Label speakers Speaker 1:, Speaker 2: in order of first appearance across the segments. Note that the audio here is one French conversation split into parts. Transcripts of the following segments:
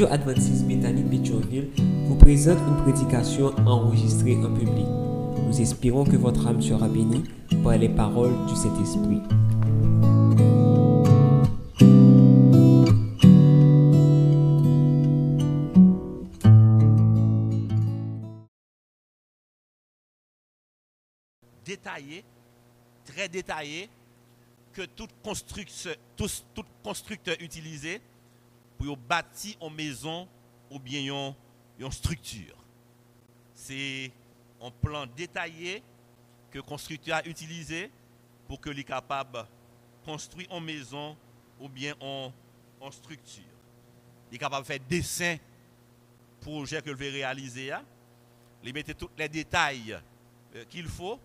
Speaker 1: Radio Adventiste Bethany vous présente une prédication enregistrée en public. Nous espérons que votre âme sera bénie par les paroles du Saint-Esprit.
Speaker 2: détaillé, très détaillé, que tout constructeur, tout, tout constructeur utilisé pour bâtir une maison ou bien une, structure. C'est un plan détaillé que le constructeur a utilisé pour que soit capable construire une maison ou bien une structure. Il est capable de faire dessin projet que veut réaliser. Il met tous les détails euh, qu'il faut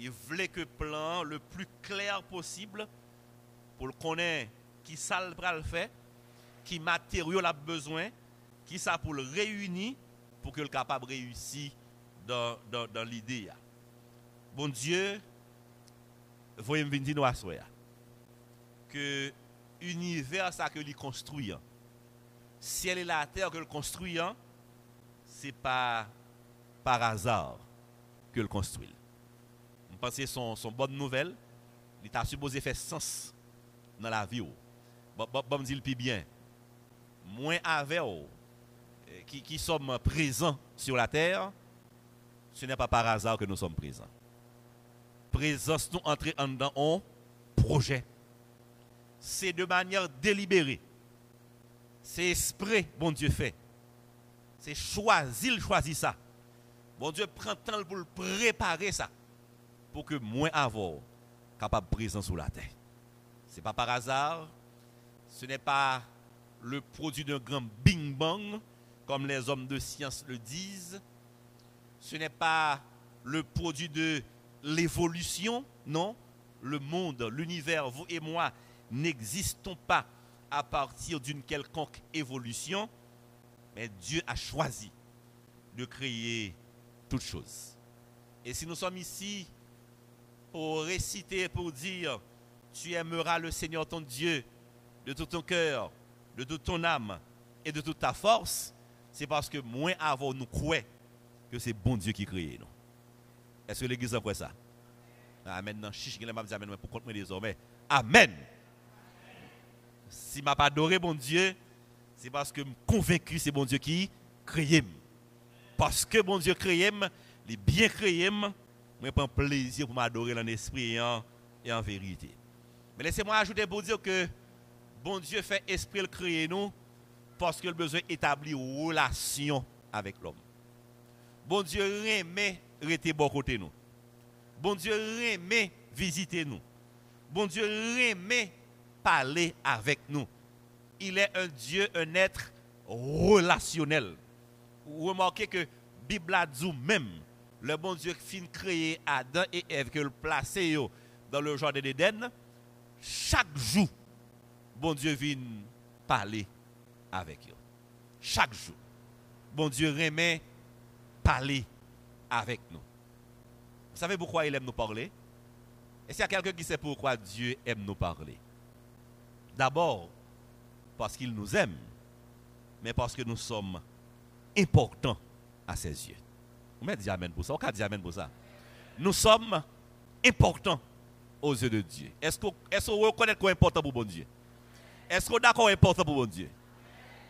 Speaker 2: il voulait que le plan le plus clair possible pour le connaître qui ça le fait, qui matériaux a besoin, qui ça pour le réunir pour que le capable réussir dans, dans, l'idée. Bon Dieu, voyez me dire à que l'univers que lui construit, ciel et la terre que le construit, c'est pas par hasard que le construit pense que son, son bonne nouvelle. Il t'a supposé faire sens dans la vie. Bon, bon, bon dit le bien. Moins avec qui, qui sommes présents sur la terre, ce n'est pas par hasard que nous sommes présents. Présence nous entrer dans un projet. C'est de manière délibérée. C'est esprit, bon Dieu fait. C'est choisi, il choisit ça. Bon Dieu prend temps pour préparer ça pour que moins avant capable présent sur la terre. Ce n'est pas par hasard, ce n'est pas le produit d'un grand bing bang, comme les hommes de science le disent. Ce n'est pas le produit de l'évolution, non. Le monde, l'univers, vous et moi, n'existons pas à partir d'une quelconque évolution, mais Dieu a choisi de créer toutes choses. Et si nous sommes ici pour réciter, pour dire, tu aimeras le Seigneur ton Dieu de tout ton cœur, de toute ton âme et de toute ta force, c'est parce que moins avant nous croyons que c'est bon Dieu qui crée nous. Est-ce que l'Église a ça? Amen. Amen. Si m'a pas adoré bon Dieu, c'est parce que je suis convaincu c'est bon Dieu qui crée. Parce que bon Dieu crée, il est bien créé, je prends plaisir pour m'adorer en esprit et en, vérité. Mais laissez-moi ajouter pour dire que bon Dieu fait esprit le créer nous parce qu'il a besoin d'établir une relation avec l'homme. Bon Dieu remet rester bon côté nous. Bon Dieu remet visiter nous. Bon Dieu remet parler avec nous. Il est un Dieu, un être relationnel. Remarquez que Bible a dit même le bon Dieu fin créé Adam et Ève, que le placé dans le jardin d'Éden, chaque jour, bon Dieu vient parler avec eux. Chaque jour. Bon Dieu remet parler avec nous. Vous savez pourquoi il aime nous parler? Est-ce qu'il y a quelqu'un qui sait pourquoi Dieu aime nous parler? D'abord, parce qu'il nous aime, mais parce que nous sommes importants à ses yeux. Vous mettez dit Amen pour ça. On dit Amen pour ça. Nous sommes importants aux yeux de Dieu. Est-ce qu'on est reconnaît qu'on est important pour bon Dieu? Est-ce qu'on est d'accord important pour bon Dieu?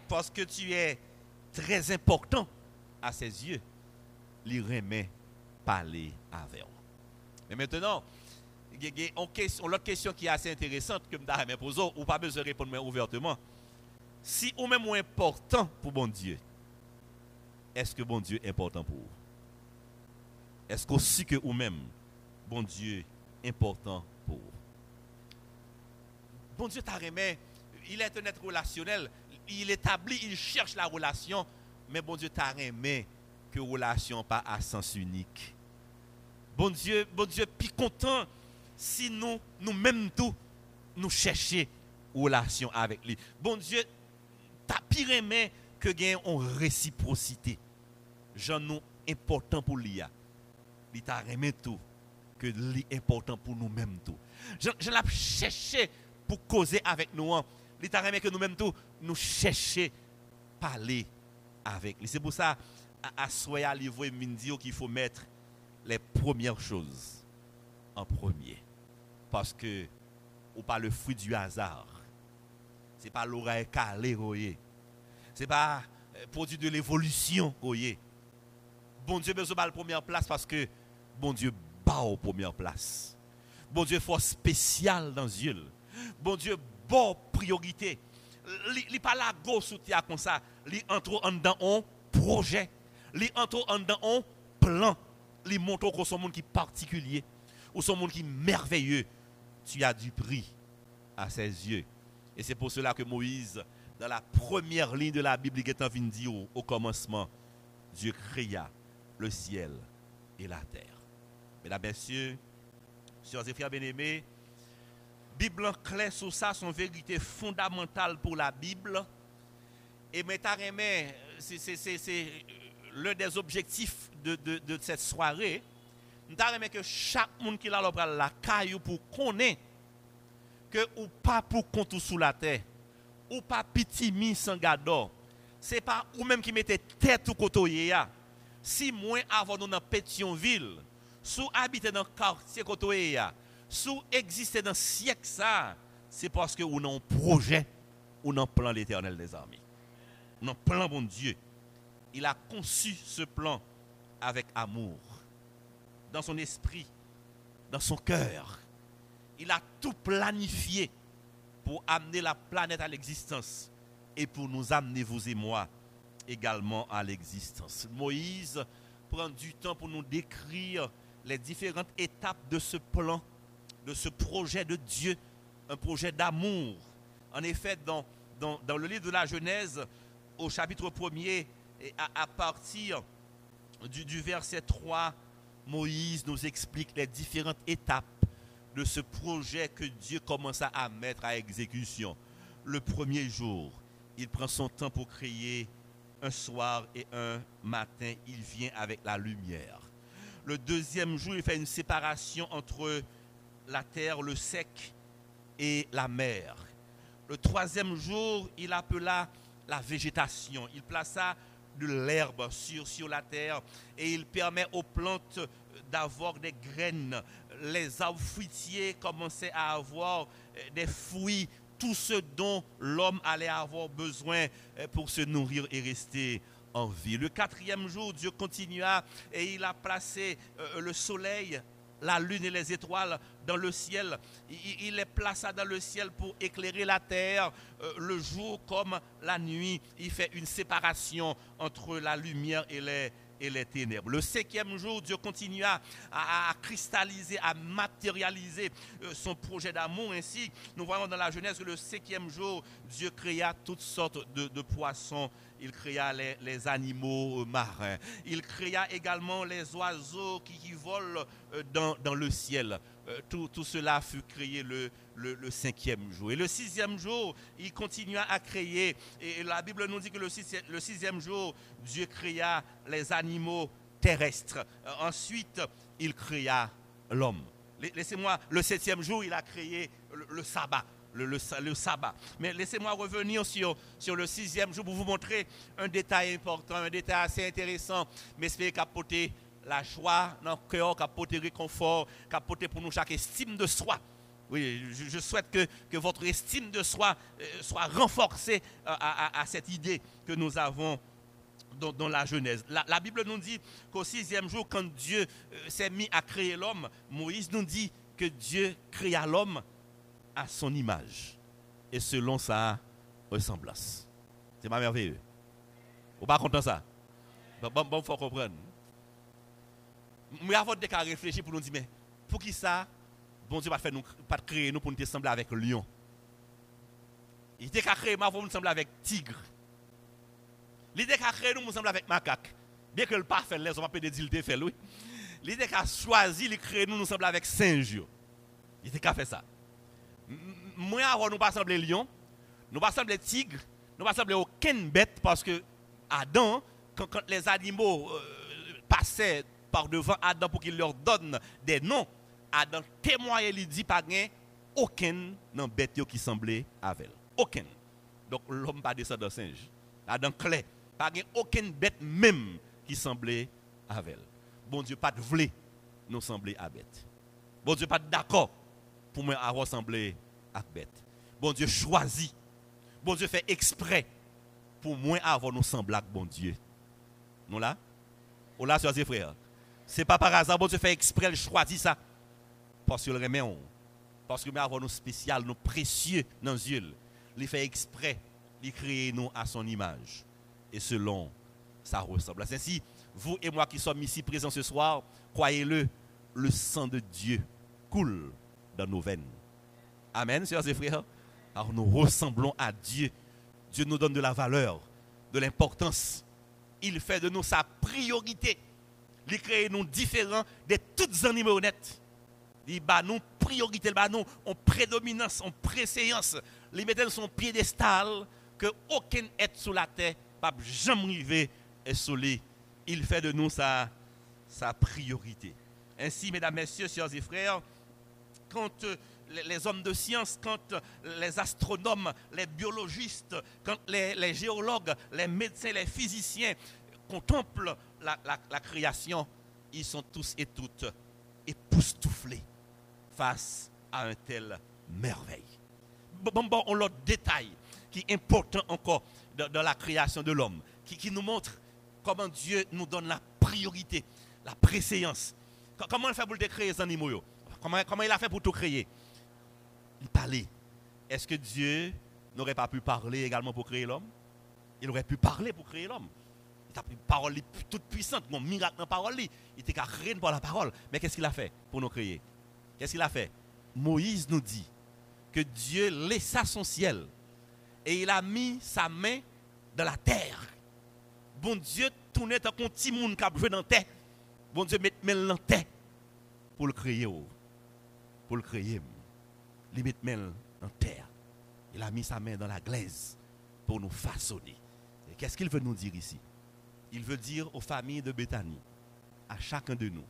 Speaker 2: Parce que tu es très important à ses yeux. Il remet parler avec vous. Mais maintenant, il y a une autre question qui est assez intéressante que je poser, ou pas besoin de répondre ouvertement. Si on est moins important pour bon Dieu, est-ce que bon Dieu est important pour vous? Est-ce qu'aussi que vous-même, bon Dieu, important pour vous? Bon Dieu t'a remis, il est un être relationnel, il établit, il cherche la relation, mais bon Dieu t'a remis que relation pas à sens unique. Bon Dieu, bon Dieu, puis content si nous, nous-mêmes tout, nous cherchons relation avec lui. Bon Dieu, t'a pire aimé que gagne en réciprocité. J'en nous important pour lui il t'a remis tout, que l'important pour nous-mêmes tout. Je, je l'ai cherché pour causer avec nous. Il t'a que nous-mêmes tout, nous chercher parler avec lui. C'est pour ça, à, Soya, il dit qu'il faut mettre les premières choses en premier. Parce que, ou pas le fruit du hasard. C'est pas l'oreille calée, C'est pas euh, produit de l'évolution, Bon Dieu, besoin de la première place parce que bon Dieu bat aux première place. Bon Dieu, force spéciale dans Dieu. Bon Dieu, bonne priorité. Il pas la gauche comme ça. Il entre en dans un projet. Il entre en un plan. Il montre que son monde qui particulier ou son monde qui merveilleux. Tu as du prix à ses yeux. Et c'est pour cela que Moïse, dans la première ligne de la Bible, qui est en dit au, commencement, Dieu créa le ciel et la terre. Mesdames, Messieurs, chers et frères bien-aimés, Bible claire sur ça, son vérité fondamentale pour la Bible. Et c'est l'un des objectifs de, de, cette soirée. Je que chaque monde qui a la caillou pour connaître que ou pas pour compte sous la terre, ou pas petit mi sans gado, c'est pas ou même qui mettez tête ou côté Si moins avant nous dans Pétionville, sous habiter dans quartier côté sous exister dans le siècle ça, c'est parce que nous avons un projet, ou un plan l'éternel des armées. Un plan bon Dieu. Il a conçu ce plan avec amour, dans son esprit, dans son cœur. Il a tout planifié pour amener la planète à l'existence et pour nous amener, vous et moi, également à l'existence. Moïse prend du temps pour nous décrire les différentes étapes de ce plan de ce projet de Dieu, un projet d'amour. En effet, dans, le livre de la Genèse, au chapitre 1er, à, à partir du, du verset 3, Moïse nous explique les différentes étapes de ce projet que Dieu commença à mettre à exécution. Le premier jour, il prend son temps pour créer un soir et un matin, il vient avec la lumière. Le deuxième jour, il fait une séparation entre la terre, le sec et la mer. Le troisième jour, il appela la végétation. Il plaça de l'herbe sur, la terre et il permet aux plantes d'avoir des graines. Les arbres fruitiers commençaient à avoir euh, des fruits, tout ce dont l'homme allait avoir besoin euh, pour se nourrir et rester en vie. Le quatrième jour, Dieu continua et il a placé euh, le soleil la lune et les étoiles dans le ciel. Il, les plaça dans le ciel pour éclairer la terre, euh, le jour comme la nuit. Il fait une séparation entre la lumière et les, et les ténèbres. Le cinquième jour, Dieu continua à, cristalliser, à matérialiser euh, son projet d'amour. Ainsi, nous voyons dans la Genèse que le cinquième jour, Dieu créa toutes sortes de, poissons. Il créa les, animaux euh, marins. Il créa également les oiseaux qui, volent euh, dans, le ciel. Tout, cela fut créé le, cinquième jour. Et le sixième jour, il continua à créer. Et la Bible nous dit que le, le sixième jour, Dieu créa les animaux terrestres. Euh, ensuite, il créa l'homme. Laissez-moi, le septième jour, il a créé le, sabbat. Le, sabbat. Mais laissez-moi revenir sur, sur le sixième jour pour vous montrer un détail important, un détail assez intéressant, mais c'est capoter la joie dans le cœur, capoter réconfort, capoter pour nous chaque estime de soi. Oui, je, souhaite que, que, votre estime de soi euh, soit renforcée euh, à, cette idée que nous avons dans, la Genèse. La, Bible nous dit qu'au sixième jour, quand Dieu euh, s'est mis à créer l'homme, Moïse nous dit que Dieu créa l'homme à son image et selon sa ressemblance. C'est pas merveilleux. Vous pas content ça? Bon, bon, faut comprendre. Mais avant de réfléchir pour nous dire, mais pour qui ça? bon Dieu pas fait nous, pas créer nous pour nous sembler avec lion? Il était créé nous pour nous sembler avec tigre. L'idée qu'a créé nous pour nous sembler avec macaque. Bien que le pas fait les on va pas dire il fait oui. L'idée qu'a choisi il créer nous nous sembler avec singe. Il était qu'a fait ça. Moi avant nous pas sembler lion, nous pas sembler tigre, nous pas sembler aucune bête parce que Adam quand, les animaux euh, passaient par devant Adam pour qu'il leur donne des noms, Adam témoigné, il dit pas aucun dans bête qui semblait avec. Aucun. Donc l'homme pas descend de singe. dans clé. Pas aucune bête même qui semblait avec. Bon Dieu, pas de vle nous sembler à bête. Bon Dieu, pas d'accord pour moi avoir semblé à bête. Bon Dieu choisit. Bon Dieu fait exprès pour moi avoir nous sembler à bon Dieu. Nous là? Ou là, frères et frères. C'est pas par hasard, bon Dieu fait exprès, il choisit ça. Parce qu'il remet on. Parce que nous avons nous spécial, nous précieux dans les yeux. Il fait exprès, il crée nous à son image. Et selon sa ressemblance. Ainsi, vous et moi qui sommes ici présents ce soir, croyez-le, le sang de Dieu coule dans nos veines. Amen, sœurs et frères. Alors nous ressemblons à Dieu. Dieu nous donne de la valeur, de l'importance. Il fait de nous sa priorité. Il crée nous différents de toutes animaux honnêtes. Il bat nous priorité, il bat nous en prédominance, en préséance. Il met son piédestal que aucun être sous la terre pas jamais arriver et sous Il fait de nous sa, sa priorité. Ainsi, mesdames, messieurs, sœurs et frères, quand euh, les hommes de science, quand euh, les astronomes, les biologistes, quand les, géologues, les médecins, les physiciens contemplent la, création, ils sont tous et toutes époustouflés face à un tel merveille. Bon, bon, on l'autre détail qui est important encore dans, la création de l'homme, qui, qui nous montre comment Dieu nous donne la priorité, la préséance. Comment il fait pour créer les animaux comment, comment il a fait pour tout créer? Il parlait. Est-ce que Dieu n'aurait pas pu parler également pour créer l'homme? Il aurait pu parler pour créer l'homme. Il a pris une parole toute puissante, mon miracle dans la parole. Il était rien pour la parole. Mais qu'est-ce qu'il a fait pour nous créer? Qu'est-ce qu'il a fait? Moïse nous dit que Dieu laissa son ciel et il a mis sa main dans la terre. Bon Dieu tournait un petit monde qui a dans la terre. Bon Dieu met dans la terre pour le créer. Pour le créer. Il met la terre. Il a mis sa main dans la glaise pour nous façonner. Et qu'est-ce qu'il veut nous dire ici? Il veut dire aux familles de Bethanie, à chacun de nous,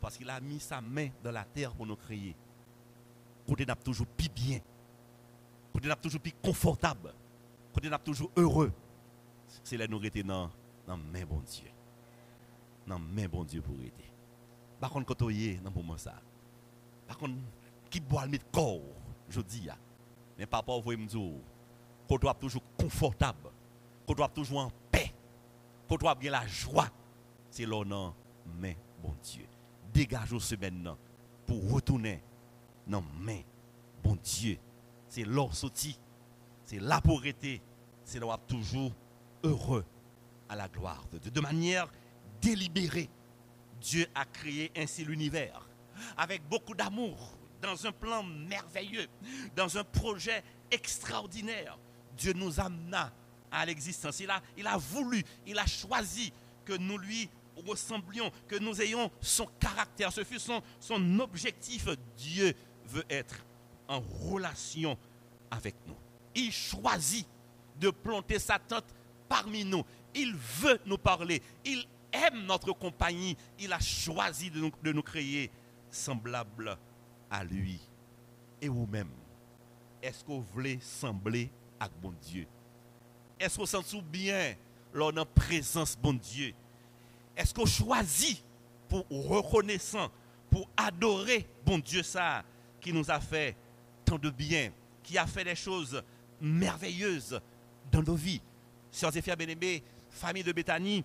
Speaker 2: parce qu'il a mis sa main dans la terre pour nous créer. Côté n'a toujours plus bien. Côté n'a toujours plus confortable. Côté n'a toujours heureux. C'est là nous dans la main bon Dieu. Dans la main bon Dieu pour aider. Par contre, quand on est dans moment ça, qui boit le corps, je dis, mais papa, vous me dire, qu'on doit toujours confortable, qu'on doit toujours en paix, qu'on doit bien la joie. C'est dans main bon Dieu. Dégageons ce maintenant pour retourner dans main bon Dieu. C'est l'or sorti, c'est la pauvreté, c'est là toujours heureux à la gloire de Dieu. De manière délibérée, Dieu a créé ainsi l'univers avec beaucoup d'amour, dans un plan merveilleux, dans un projet extraordinaire. Dieu nous amena à l'existence. Il a, il a voulu, il a choisi que nous lui ressemblions, que nous ayons son caractère. Ce fut son, son objectif. Dieu veut être en relation avec nous. Il choisit de planter sa tente parmi nous. Il veut nous parler. Il aime notre compagnie. Il a choisi de nous, de nous créer semblables à lui. Et vous-même, est-ce que vous voulez sembler à bon Dieu? Est-ce que vous sentez bien lors de présence bon Dieu? Est-ce que vous choisit pour reconnaissant, pour adorer bon Dieu ça qui nous a fait tant de bien, qui a fait des choses merveilleuses dans nos vies? Sœurs et frères bien-aimés, famille de Béthanie,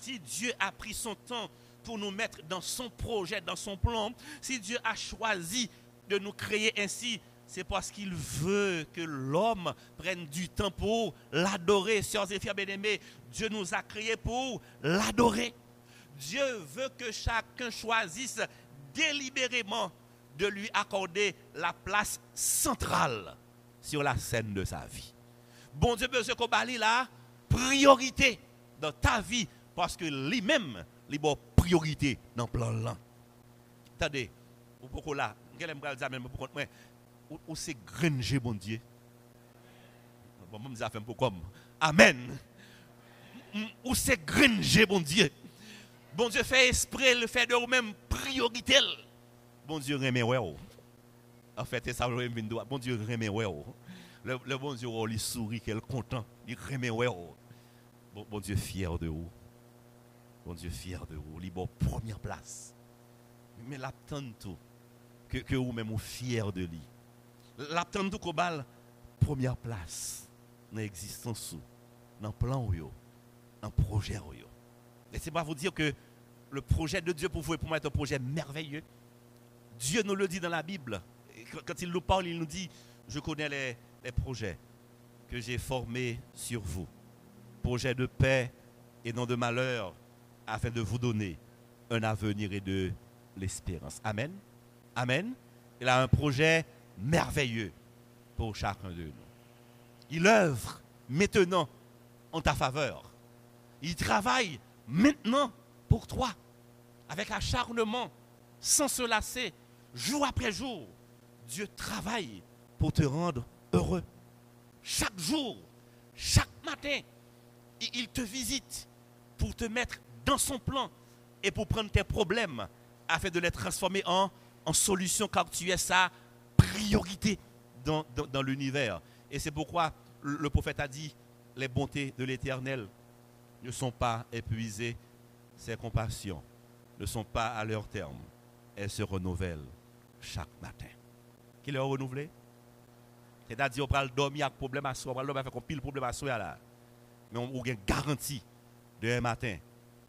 Speaker 2: si Dieu a pris son temps pour nous mettre dans son projet, dans son plan, si Dieu a choisi de nous créer ainsi, c'est parce qu'il veut que l'homme prenne du temps pour l'adorer. Sœurs et frères bien-aimés, Dieu nous a créés pour l'adorer. Dieu veut que chacun choisisse délibérément de lui accorder la place centrale sur la scène de sa vie. Bon Dieu, Monsieur Kobali, la priorité dans ta vie parce que lui-même, il a priorité dans le plan là. Attendez, pourquoi là, je vais dire même pour moi, où c'est granger bon Dieu. Bon, moi, je vais faire comme. Amen. Où c'est granger bon Dieu. Bon Dieu fait esprit le fait de vous-même priorité. Bon Dieu remet ouais. En fait, c'est ça Bon Dieu remet ouais. le, bon Dieu, il sourit, est content, il remet, ouais, bon Dieu fier de vous. Bon Dieu fier de vous, bon première place. Mais l'attend tout, que, que vous-même vous fier de lui. L'attend tout première place dans l'existence, dans le plan, dans le projet. Pas vous dire que le projet de Dieu pour vous et pour moi est un projet merveilleux. Dieu nous le dit dans la Bible. Quand il nous parle, il nous dit, je connais les, les projets que j'ai formés sur vous. Projets de paix et non de malheur, afin de vous donner un avenir et de l'espérance. Amen. Amen. Il a un projet merveilleux pour chacun de nous. Il œuvre maintenant en ta faveur. Il travaille maintenant pour toi, avec acharnement, sans se lasser, jour après jour. Dieu travaille pour te rendre heureux. Chaque jour, chaque matin, il te visite pour te mettre dans son plan et pour prendre tes problèmes afin de les transformer en, en solution car tu es sa priorité dans, dans, l'univers. Et c'est pourquoi le prophète a dit, les bontés de l'Éternel ne sont pas épuisées, ses compassions ne sont pas à leur terme, elles se renouvellent chaque matin. Qui les a renouvelées? C'est-à-dire, on va dormir avec problème à soi, on va dormir avec un pile problème à soi là. Mais on a une garantie demain matin,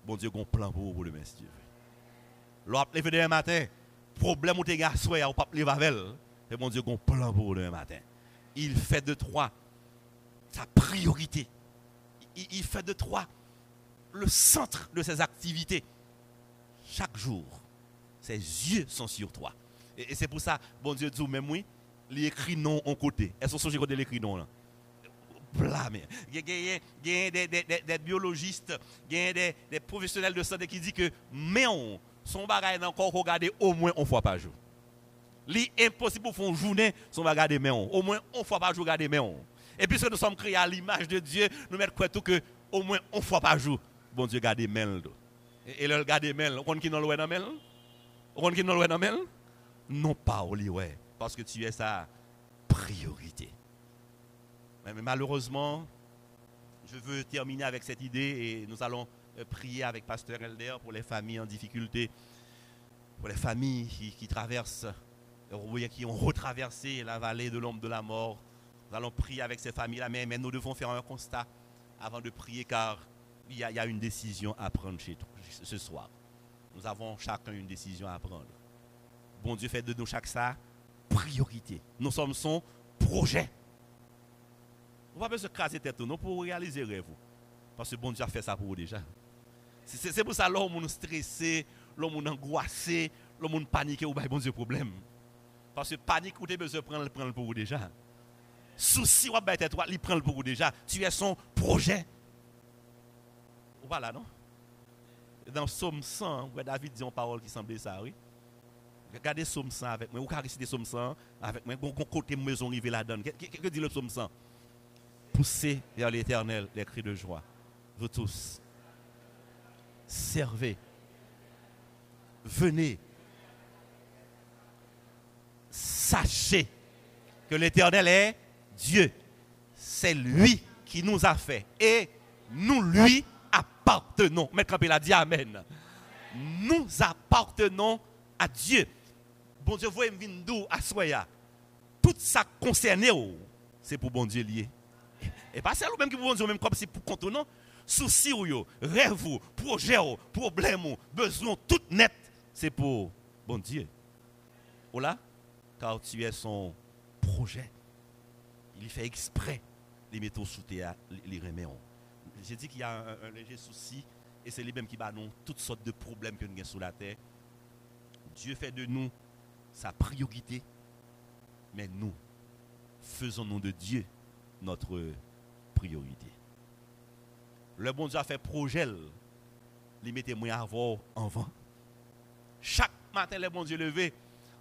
Speaker 2: bon Dieu, a un plan pour vous demain, si Dieu veut. L'on levé demain matin, problème où tu as soi, on pas lever avec et bon Dieu, a un plan pour vous demain matin. Il fait de toi sa priorité. Il, fait de toi le centre de ses activités. Chaque jour, ses yeux sont sur toi. Et, c'est pour ça, bon Dieu dit, même oui, il écrit non en côté. Est-ce que vous côté l'écrit non là? Il y a, des, biologistes, il y a des, professionnels de santé qui disent que mais on, son bagage encore regarder au moins une fois par jour. C'est impossible pour faire une journée mais on. Au moins une fois par jour regarder mais. Et puisque nous sommes créés à l'image de Dieu, nous mettons quoi tout que au moins une fois par jour, bon Dieu garde mail. Et le garde mail, on qui nous le dans mail On qui nous le dans Non pas au ouais, parce que tu es sa priorité. Mais malheureusement, je veux terminer avec cette idée et nous allons euh, prier avec Pasteur Elder pour les familles en difficulté, pour les familles qui, traversent, qui ont retraversé la vallée de l'ombre de la mort. Nous allons prier avec ces familles-là, mais, nous devons faire un constat avant de prier car il y, a, une décision à prendre chez toi ce soir. Nous avons chacun une décision à prendre. Bon Dieu fait de nous chaque ça priorité. Nous sommes son projet. Va pas se craser tête non pour réaliser rêve. Parce que bon Dieu a fait ça pour vous déjà. C'est pour ça l'homme nous stressé, l'homme angoissé, l'homme paniqué ou bon Dieu problème. Parce que panique ou besoin de prendre prendre pour vous déjà. Souci ou bête toi, il prend le pour vous déjà. Tu es son projet. Voilà non? Dans Somme 100, David dit une parole qui semblait ça, oui. Regardez Somme 100 avec moi. Ou réciter Somme 100 avec moi. Bon côté maison rivé là-dedans. Que dit le Somme 100 Poussez vers l'éternel les cris de joie. Vous tous, servez. Venez. Sachez que l'éternel est Dieu. C'est lui qui nous a fait. Et nous lui appartenons. Maître Campbell a dit Amen. Nous appartenons à Dieu. Bon Dieu, vous venir à Soya. Tout ça concerné, oh, c'est pour bon Dieu lié. Et pas celle même qui vous dire même comme si pour compte non. Souci ou rêve ou projet ou problème ou besoin tout net, c'est pour bon Dieu. Voilà, car tu es son projet. Il fait exprès les mettre sous terre, les remet. J'ai dit qu'il y a un, léger souci et c'est lui-même qui bat nous toutes sortes de problèmes que nous avons sous la terre. Dieu fait de nous sa priorité, mais nous faisons nous de Dieu notre priorité. Le bon Dieu a fait projet, il mettait moins avant avant. Chaque matin, le bon Dieu levé,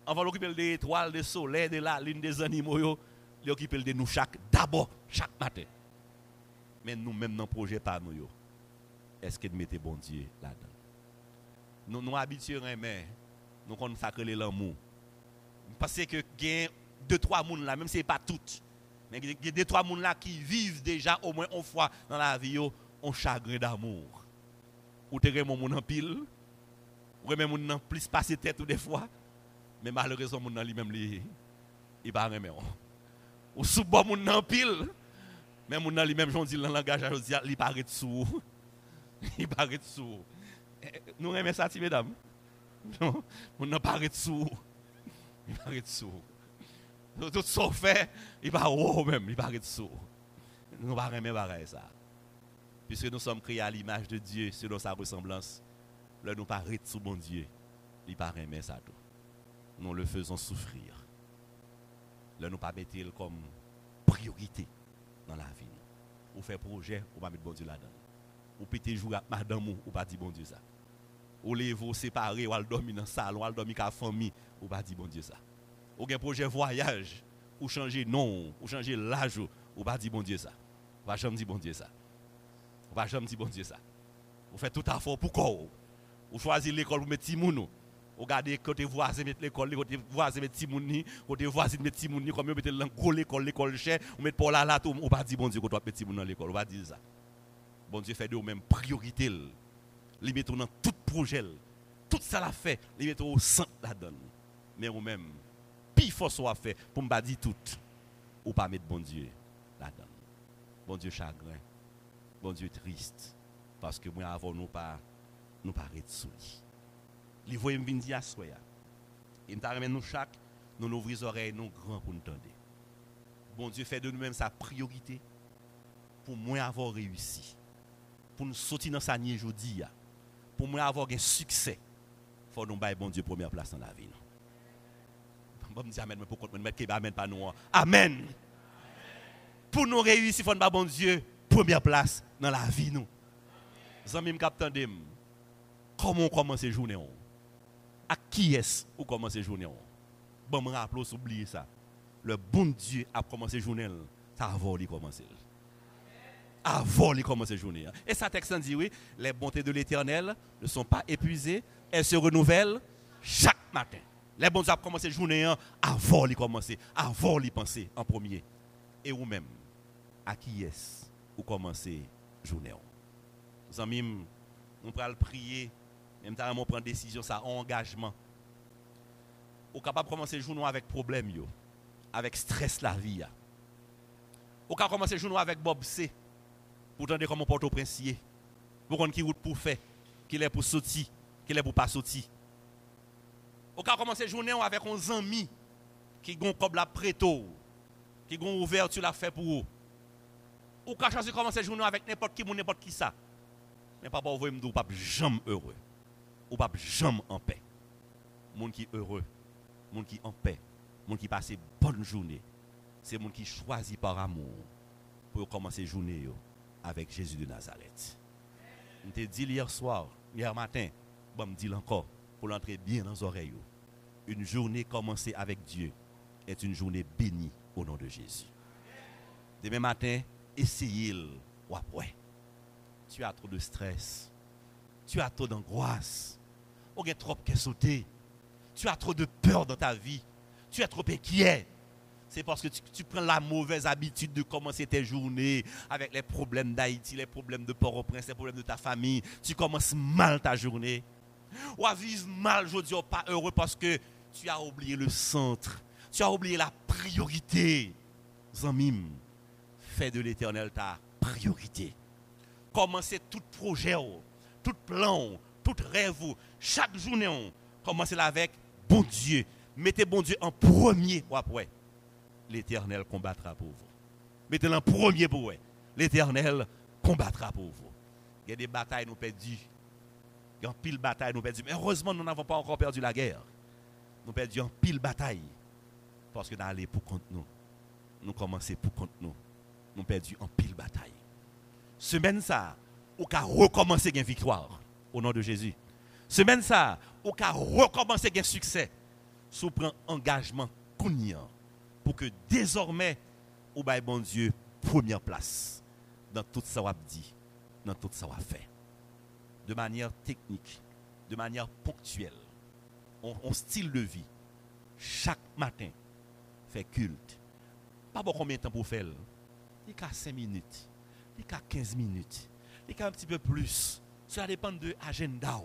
Speaker 2: avant d'occuper des étoiles, des soleils, de la lune, des animaux, il occupe de nous chaque, d'abord, chaque matin. Mais nous, même dans le projet, pas nous. Est-ce que nous mettez bon Dieu là-dedans? Nous nous habituons, mais nous consacrons l'amour. Parce que deux, trois personnes là, même si ce n'est pas toutes, Il y a des trois personnes là qui vivent déjà au moins une fois dans la vie, un chagrin d'amour. Ou te mon moun en pile, ou même moun plus passer tête ou des fois, mais malheureusement nan lui-même il pas remet Ou sous bon moun en pile, mais nan lui-même j'on dit dans langage il paraît sous. Il paraît sous. Nous remet ça mesdames? Nan paraît sous. Il paraît sous. Tout ce fait, il va haut même, il paraît sous. Nous pas remet pareil ça. Puisque nous sommes créés à l'image de Dieu, selon sa ressemblance, nous pas sous bon Dieu. Il pas remet ça tout. Nous le faisons souffrir. Là nous pas mettre comme priorité dans la vie. Ou faire projet, ou pas mettre bon Dieu là-dedans. Ou péter jour à madame ou pas dire bon Dieu ça. Ou les vous séparer, ou aller dormir dans le salon, ou aller avec la famille, ou pas dire bon Dieu ça ou un projet voyage, ou changer nom, ou changer l'âge, ou pas dire bon Dieu ça. Ou pas jamais dire bon Dieu ça. Ou pas jamais dire bon Dieu ça. Vous faites tout à fait pour quoi Ou choisir l'école pour mettre Timoun. Ou regardez côté voisin mettre l'école, côté voisin mettre Timoun, côté voisin mettre Timoun, comme vous mettez dans l'école, l'école cher, ou mettre pour là là, ou pas dire bon Dieu qu'on doit mettre Timoun dans l'école, ou pas dire ça. Bon Dieu fait de vous-même priorité. Il met dans tout projet. Tout ça l'a fait, il met au centre là-dedans. Mais vous-même, il faut soit fait pour me dire tout ou pas mettre bon Dieu là-dedans. Bon Dieu chagrin, bon Dieu triste parce que moi avant nous pas nous pas sous lui. voyez me dire à soi. Il me nous chaque nous ouvrir les oreilles nous grands pour nous entendre. Bon Dieu fait de nous-mêmes sa priorité pour moi avoir réussi. Pour nous sortir dans sa nier. Pour moi avoir un succès. Faut nous bailler bon Dieu première place dans la vie. Je me dis Amen, mais pourquoi? Mettre Amen pas nous hein? Amen. Pour nous réussir, il faut nous bon Dieu, première place dans la vie. Nous. Amis, comment on commence la journée À qui est-ce qu'on commence la journée Bon, je me rappelle, oublier ça. Le bon Dieu a commencé la journée, ça avant de commencer. Avant de commencer la journée. Et ça texte dit oui, les bontés de l'éternel ne sont pas épuisées, elles se renouvellent chaque matin. Les bons ont commencé journée hein, avant de commencer, avant de penser en premier. Et vous-même, à qui est-ce vous commencez journée Nous amis, on peut prier, même temps on prend décision, ça engagement. Vous capable de commencer journée avec problème, yo, avec stress la vie. Vous capable commencer journée avec Bob C. Pour entendre comment porte au princier. Pour qu'on qui route pour faire, qu'il est pour sortir, qu'il est pour pas sortir. Ou ka commencer journée avec un ami qui comme la préto, qui gon ouverture la fait pour vous. Ou ka choisir commencer journée avec n'importe qui n'importe qui ça. Mais papa vous me dire pas jamais heureux. Ou pas jamais en paix. Monde qui heureux, monde qui en paix, monde qui passe bonne journée. C'est monde qui choisit par amour pour commencer journée avec Jésus de Nazareth. Je te dit hier soir, hier matin, me dit encore pour l'entrer bien dans les oreilles. Une journée commencée avec Dieu est une journée bénie au nom de Jésus. Demain matin, essayez-le. Ouais, Tu as trop de stress. Tu as trop d'angoisse. Tu as trop de sauter. Tu as trop de peur dans ta vie. Tu es trop inquiet. C'est parce que tu, tu, prends la mauvaise habitude de commencer tes journées avec les problèmes d'Haïti, les problèmes de Port-au-Prince, les problèmes de ta famille. Tu commences mal ta journée ou à vivre mal aujourd'hui, pas heureux parce que tu as oublié le centre, tu as oublié la priorité. Zamim, fais de l'éternel ta priorité. Commencez tout projet, tout plan, tout rêve, chaque journée, commencez avec bon Dieu. Mettez bon Dieu en premier. L'éternel combattra pour vous. Mettez-le en premier pour vous. L'éternel combattra pour vous. Il y a des batailles nous perdues en pile bataille nous perdu. Mais heureusement, nous n'avons pas encore perdu la guerre. Nous perdu en pile bataille. Parce que nous allons pour contre nous. Nous commençons pour contre nous. Nous perdu en pile bataille. Semaine ça, ou qu'à recommencer une victoire. Au nom de Jésus. Semaine ça, ou qu'à recommencer un succès. Sous prend engagement cognant pour que désormais, ou bon Dieu, première place dans tout ça qu'on dit, dans tout ça qu'on fait de manière technique, de manière ponctuelle, on, style de vie, chaque matin, fait culte, pas bon combien de temps pour faire. Il y a 5 minutes, il y a 15 minutes, il y a un petit peu plus. Cela dépend de l'agenda.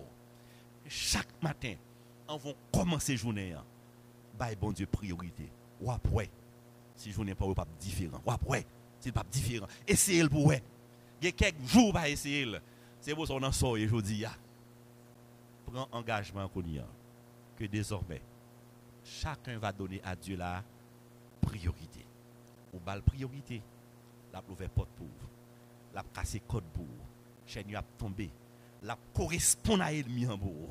Speaker 2: Chaque matin, on va commencer la journée. Bah, bon Dieu, priorité. Ou après, si journée n'est pas différent. Ou après, c'est pas différent. Essayez le pour Il y a quelques jours pour essayer. C'est pour ça qu'on en sort aujourd'hui. Prends engagement que désormais, chacun va donner à Dieu la priorité. Ou la priorité, la ouvert porte pour la cassé code pour chaîne a la correspond à l'ennemi en bout,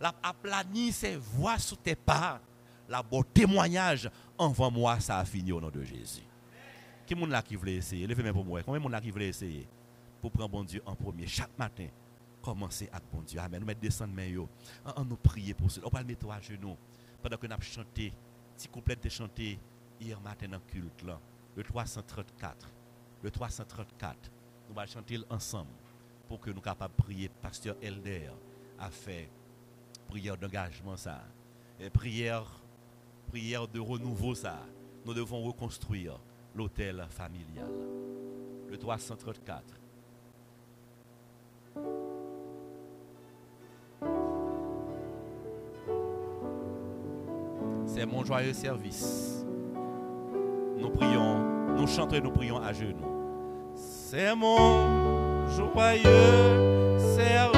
Speaker 2: la aplani ses voix sous tes pas, la bon témoignage. Envoie moi ça a fini au nom de Jésus. Qui est là qui voulait essayer? Levez-moi pour moi. Combien de là qui voulait essayer? Pour prendre bon Dieu en premier chaque matin Commencer avec bon Dieu. Amen. Nous mettons descendre main On nous prier pour cela. On va le mettre à genoux pendant que nous avons chanté, petit couplet de chanter hier matin dans le culte le 334. Le 334. Nous allons chanter ensemble pour que nous capables prier. Pasteur Elder a fait prière d'engagement ça. Et prière, prière de renouveau ça. Nous devons reconstruire l'hôtel familial. Le 334. C'est mon joyeux service. Nous prions, nous chantons et nous prions à genoux. C'est mon joyeux service.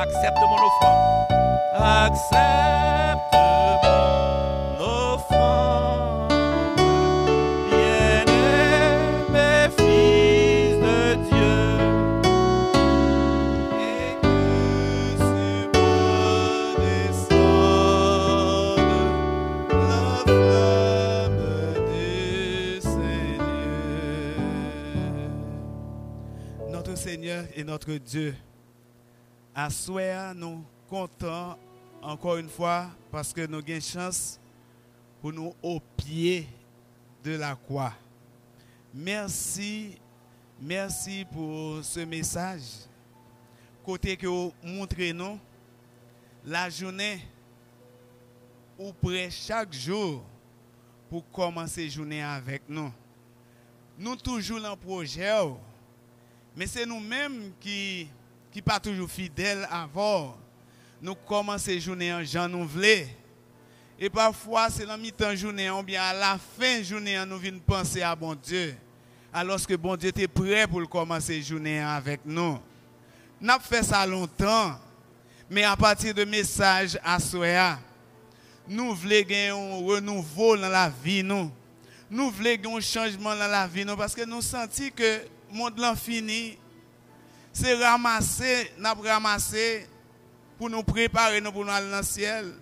Speaker 2: accepte mon Seigneur
Speaker 3: et notre Dieu. À souhait, nous comptons encore une fois parce que nous avons chance pour nous au pied de la croix. Merci, merci pour ce message. Côté que vous montrez nous la journée ou près chaque jour pour commencer la journée avec nous. Nous toujours dans projet, mais c'est nous-mêmes qui qui pas toujours fidèle avant, nous commençons journée en Jean nous Et parfois, c'est dans mi-temps journée, ou bien à la fin de journée, nous venons penser à bon Dieu. Alors que bon Dieu était prêt pour commencer journée avec nous. Nous avons fait ça longtemps, mais à partir de message à Soya, nous voulons un renouveau dans la vie. Nous, nous voulons un changement dans la vie, nous, parce que nous sentons que monde est fini c'est ramasser, n'a ramasser pour nous préparer pour nous aller dans le ciel.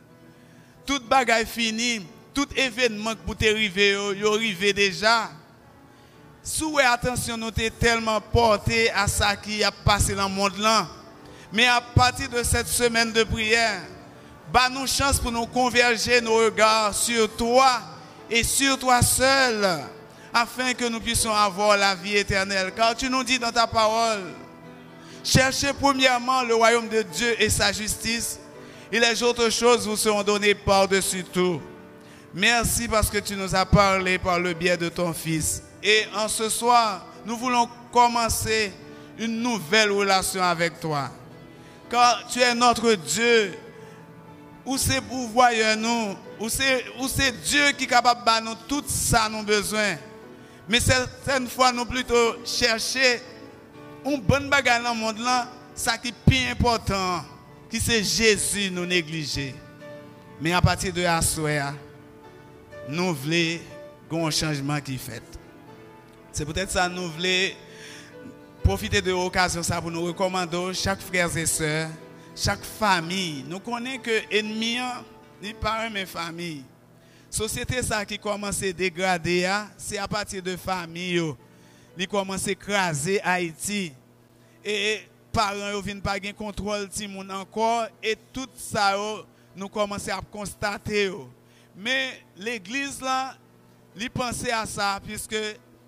Speaker 3: Tout bagaille fini, tout événement que vous arrivé, yo arrivé déjà. Souhait attention, nous sommes tellement portés à ça qui a passé dans le monde là. Mais à partir de cette semaine de prière, bah nous chance pour nous converger nos regards sur toi et sur toi seul, afin que nous puissions avoir la vie éternelle. Car tu nous dis dans ta parole, Cherchez premièrement le royaume de Dieu et sa justice, et les autres choses vous seront données par-dessus tout. Merci parce que tu nous as parlé par le biais de ton Fils. Et en ce soir, nous voulons commencer une nouvelle relation avec toi. Car tu es notre Dieu. Où c'est pour nous, où c'est Dieu qui est capable de nous? Tout ça nous besoin. Mais certaines fois, nous plutôt chercher un bon bagage dans le monde là, ça qui est plus important, qui c'est Jésus nous négliger. Mais à partir de la nous voulons un changement qui fait. C'est peut-être ça nous voulons profiter de l'occasion ça pour nous recommander chaque frère et soeur, chaque famille. Nous connaissons que l'ennemi n'est pas mes famille. Société qui commence à dégrader, c'est à partir de famille il commence à écraser Haïti. Et parents ne viennent pas avoir contrôle de encore. Et tout ça, nous commençons à constater. Mais l'église là, il à ça, puisque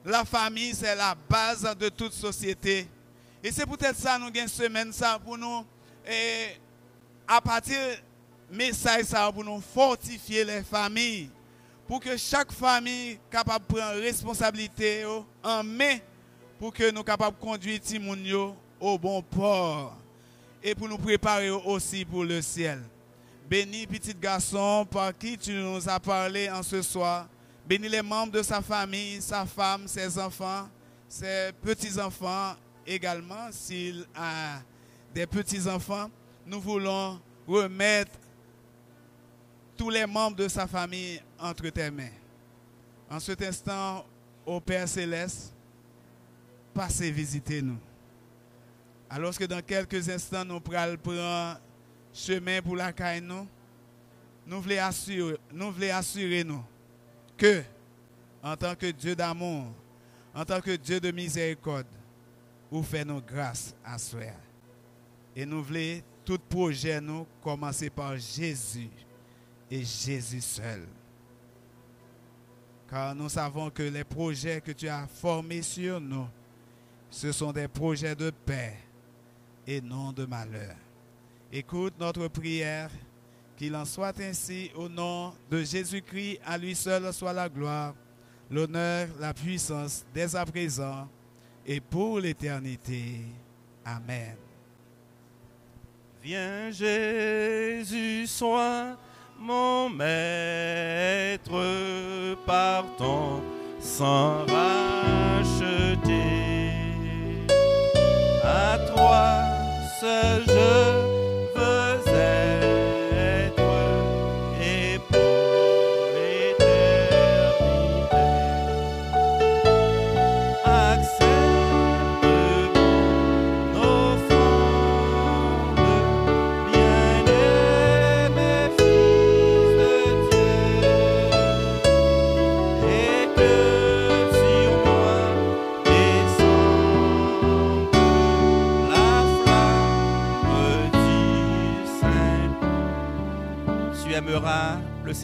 Speaker 3: la famille, c'est la base de toute société. Et c'est peut-être ça, nous avons une semaine ça pour nous, et à partir message ça pour nous fortifier les familles, pour que chaque famille capable de prendre responsabilité en main, pour que nous capables de conduire Timounio au bon port, et pour nous préparer aussi pour le ciel. Bénis petit garçon par qui tu nous as parlé en ce soir. Bénis les membres de sa famille, sa femme, ses enfants, ses petits-enfants également, s'il a des petits-enfants. Nous voulons remettre tous les membres de sa famille entre tes mains. En cet instant, au Père céleste, passez visiter nous. Alors que dans quelques instants, nous pourrons prendre chemin pour la caille nous, nous voulons assurer nous, voulons assurer nous que, en tant que Dieu d'amour, en tant que Dieu de miséricorde, vous faites nos grâces à soi. Et nous voulons tout projet nous commencer par Jésus et Jésus seul. Car nous savons que les projets que tu as formés sur nous, ce sont des projets de paix et non de malheur. Écoute notre prière, qu'il en soit ainsi au nom de Jésus-Christ, à lui seul soit la gloire, l'honneur, la puissance dès à présent et pour l'éternité. Amen.
Speaker 2: Viens Jésus, sois mon maître, partons sans racheter. À toi seul je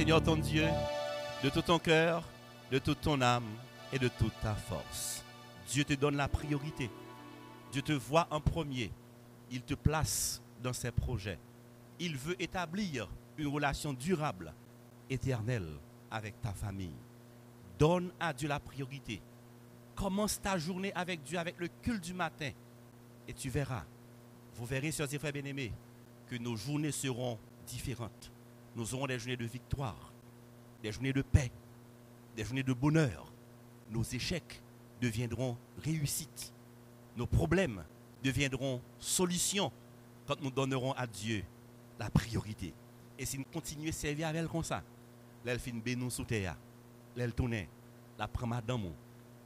Speaker 2: Seigneur ton Dieu de tout ton cœur, de toute ton âme et de toute ta force. Dieu te donne la priorité. Dieu te voit en premier. Il te place dans ses projets. Il veut établir une relation durable, éternelle avec ta famille. Donne à Dieu la priorité. Commence ta journée avec Dieu, avec le culte du matin. Et tu verras, vous verrez, chers et frères bien-aimés, que nos journées seront différentes nous aurons des journées de victoire, des journées de paix, des journées de bonheur. Nos échecs deviendront réussites. Nos problèmes deviendront solutions quand nous donnerons à Dieu la priorité. Et si nous continuons à servir avec elle comme ça, elle nous sous terre, elle la prend madame,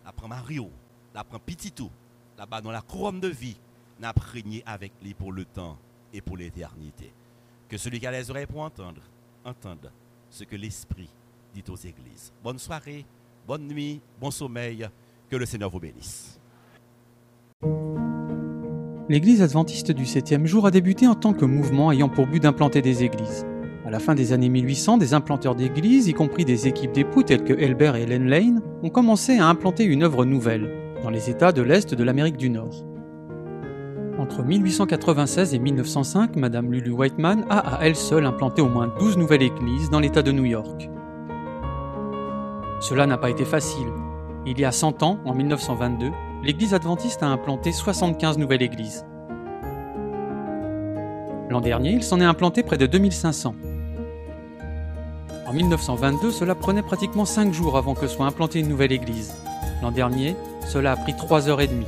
Speaker 2: la prend Mario, la prend Petitou, là-bas dans la couronne de vie, n'a avec lui pour le temps et pour l'éternité. Que celui qui a les oreilles pour entendre, entendre ce que l'Esprit dit aux églises. Bonne soirée, bonne nuit, bon sommeil, que le Seigneur vous bénisse.
Speaker 4: L'Église adventiste du 7e jour a débuté en tant que mouvement ayant pour but d'implanter des églises. À la fin des années 1800, des implanteurs d'églises, y compris des équipes d'époux telles que Elbert et Helen Lane, ont commencé à implanter une œuvre nouvelle dans les États de l'Est de l'Amérique du Nord. Entre 1896 et 1905, Madame Lulu Whiteman a à elle seule implanté au moins 12 nouvelles églises dans l'État de New York. Cela n'a pas été facile. Il y a 100 ans, en 1922, l'Église adventiste a implanté 75 nouvelles églises. L'an dernier, il s'en est implanté près de 2500. En 1922, cela prenait pratiquement 5 jours avant que soit implantée une nouvelle église. L'an dernier, cela a pris 3 heures et demie.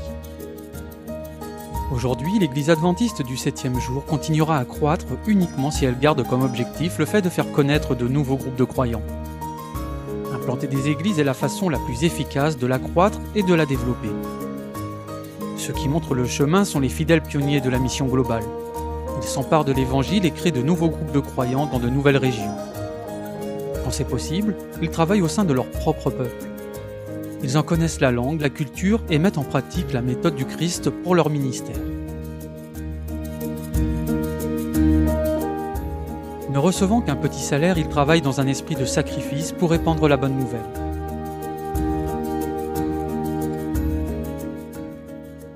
Speaker 4: Aujourd'hui, l'Église adventiste du septième jour continuera à croître uniquement si elle garde comme objectif le fait de faire connaître de nouveaux groupes de croyants. Implanter des églises est la façon la plus efficace de la croître et de la développer. Ceux qui montrent le chemin sont les fidèles pionniers de la mission globale. Ils s'emparent de l'Évangile et créent de nouveaux groupes de croyants dans de nouvelles régions. Quand c'est possible, ils travaillent au sein de leur propre peuple. Ils en connaissent la langue, la culture et mettent en pratique la méthode du Christ pour leur ministère. Ne recevant qu'un petit salaire, ils travaillent dans un esprit de sacrifice pour répandre la bonne nouvelle.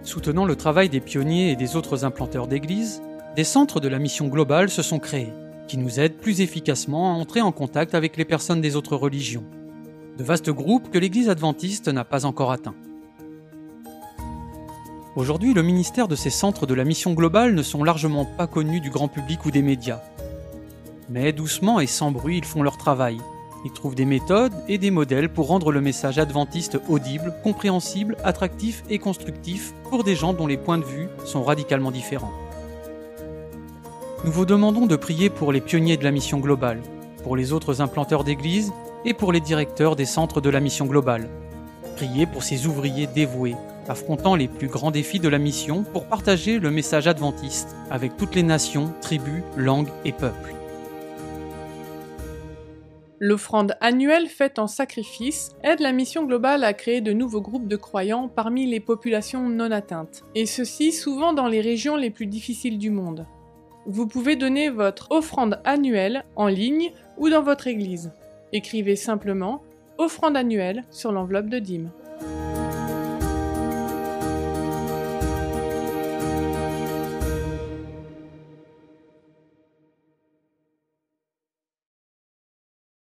Speaker 4: Soutenant le travail des pionniers et des autres implanteurs d'églises, des centres de la mission globale se sont créés, qui nous aident plus efficacement à entrer en contact avec les personnes des autres religions. De vastes groupes que l'Église adventiste n'a pas encore atteints. Aujourd'hui, le ministère de ces centres de la mission globale ne sont largement pas connus du grand public ou des médias. Mais doucement et sans bruit, ils font leur travail. Ils trouvent des méthodes et des modèles pour rendre le message adventiste audible, compréhensible, attractif et constructif pour des gens dont les points de vue sont radicalement différents. Nous vous demandons de prier pour les pionniers de la mission globale, pour les autres implanteurs d'églises et pour les directeurs des centres de la mission globale. Priez pour ces ouvriers dévoués, affrontant les plus grands défis de la mission pour partager le message adventiste avec toutes les nations, tribus, langues et peuples.
Speaker 5: L'offrande annuelle faite en sacrifice aide la mission globale à créer de nouveaux groupes de croyants parmi les populations non atteintes, et ceci souvent dans les régions les plus difficiles du monde. Vous pouvez donner votre offrande annuelle en ligne ou dans votre église. Écrivez simplement offrande annuelle sur l'enveloppe de dîmes.